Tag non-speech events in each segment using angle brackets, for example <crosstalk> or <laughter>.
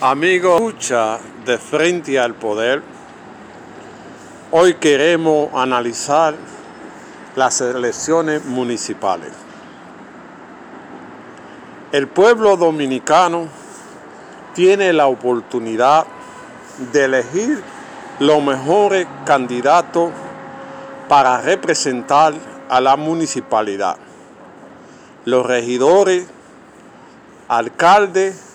Amigos, lucha de frente al poder. Hoy queremos analizar las elecciones municipales. El pueblo dominicano tiene la oportunidad de elegir los mejores candidatos para representar a la municipalidad. Los regidores, alcaldes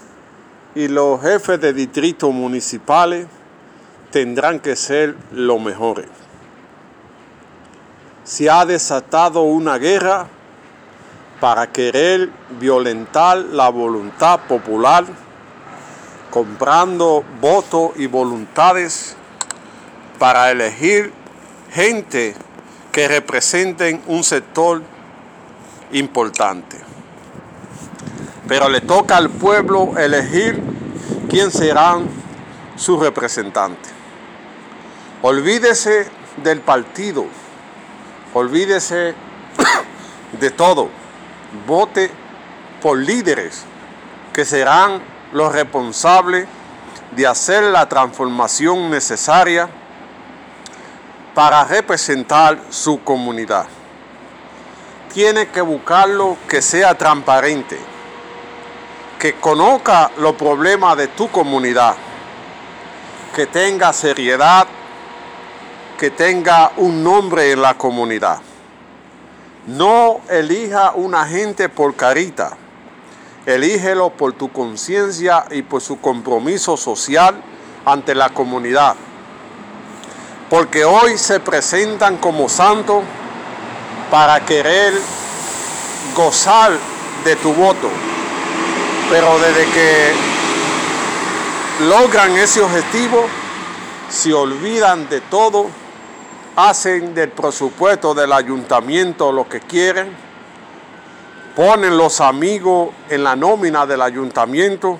y los jefes de distritos municipales tendrán que ser los mejores. Se ha desatado una guerra para querer violentar la voluntad popular, comprando votos y voluntades para elegir gente que representen un sector importante. Pero le toca al pueblo elegir quién serán sus representantes. Olvídese del partido, olvídese <coughs> de todo. Vote por líderes que serán los responsables de hacer la transformación necesaria para representar su comunidad. Tiene que buscarlo que sea transparente, que conozca los problemas de tu comunidad, que tenga seriedad, que tenga un nombre en la comunidad. No elija una gente por carita, elígelo por tu conciencia y por su compromiso social ante la comunidad porque hoy se presentan como santos para querer gozar de tu voto. Pero desde que logran ese objetivo, se olvidan de todo, hacen del presupuesto del ayuntamiento lo que quieren, ponen los amigos en la nómina del ayuntamiento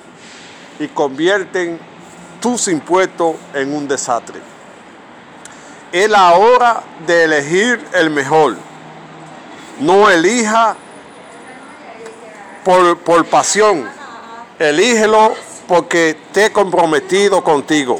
y convierten tus impuestos en un desastre es la hora de elegir el mejor. No elija por, pasión, elígelo porque te he comprometido contigo.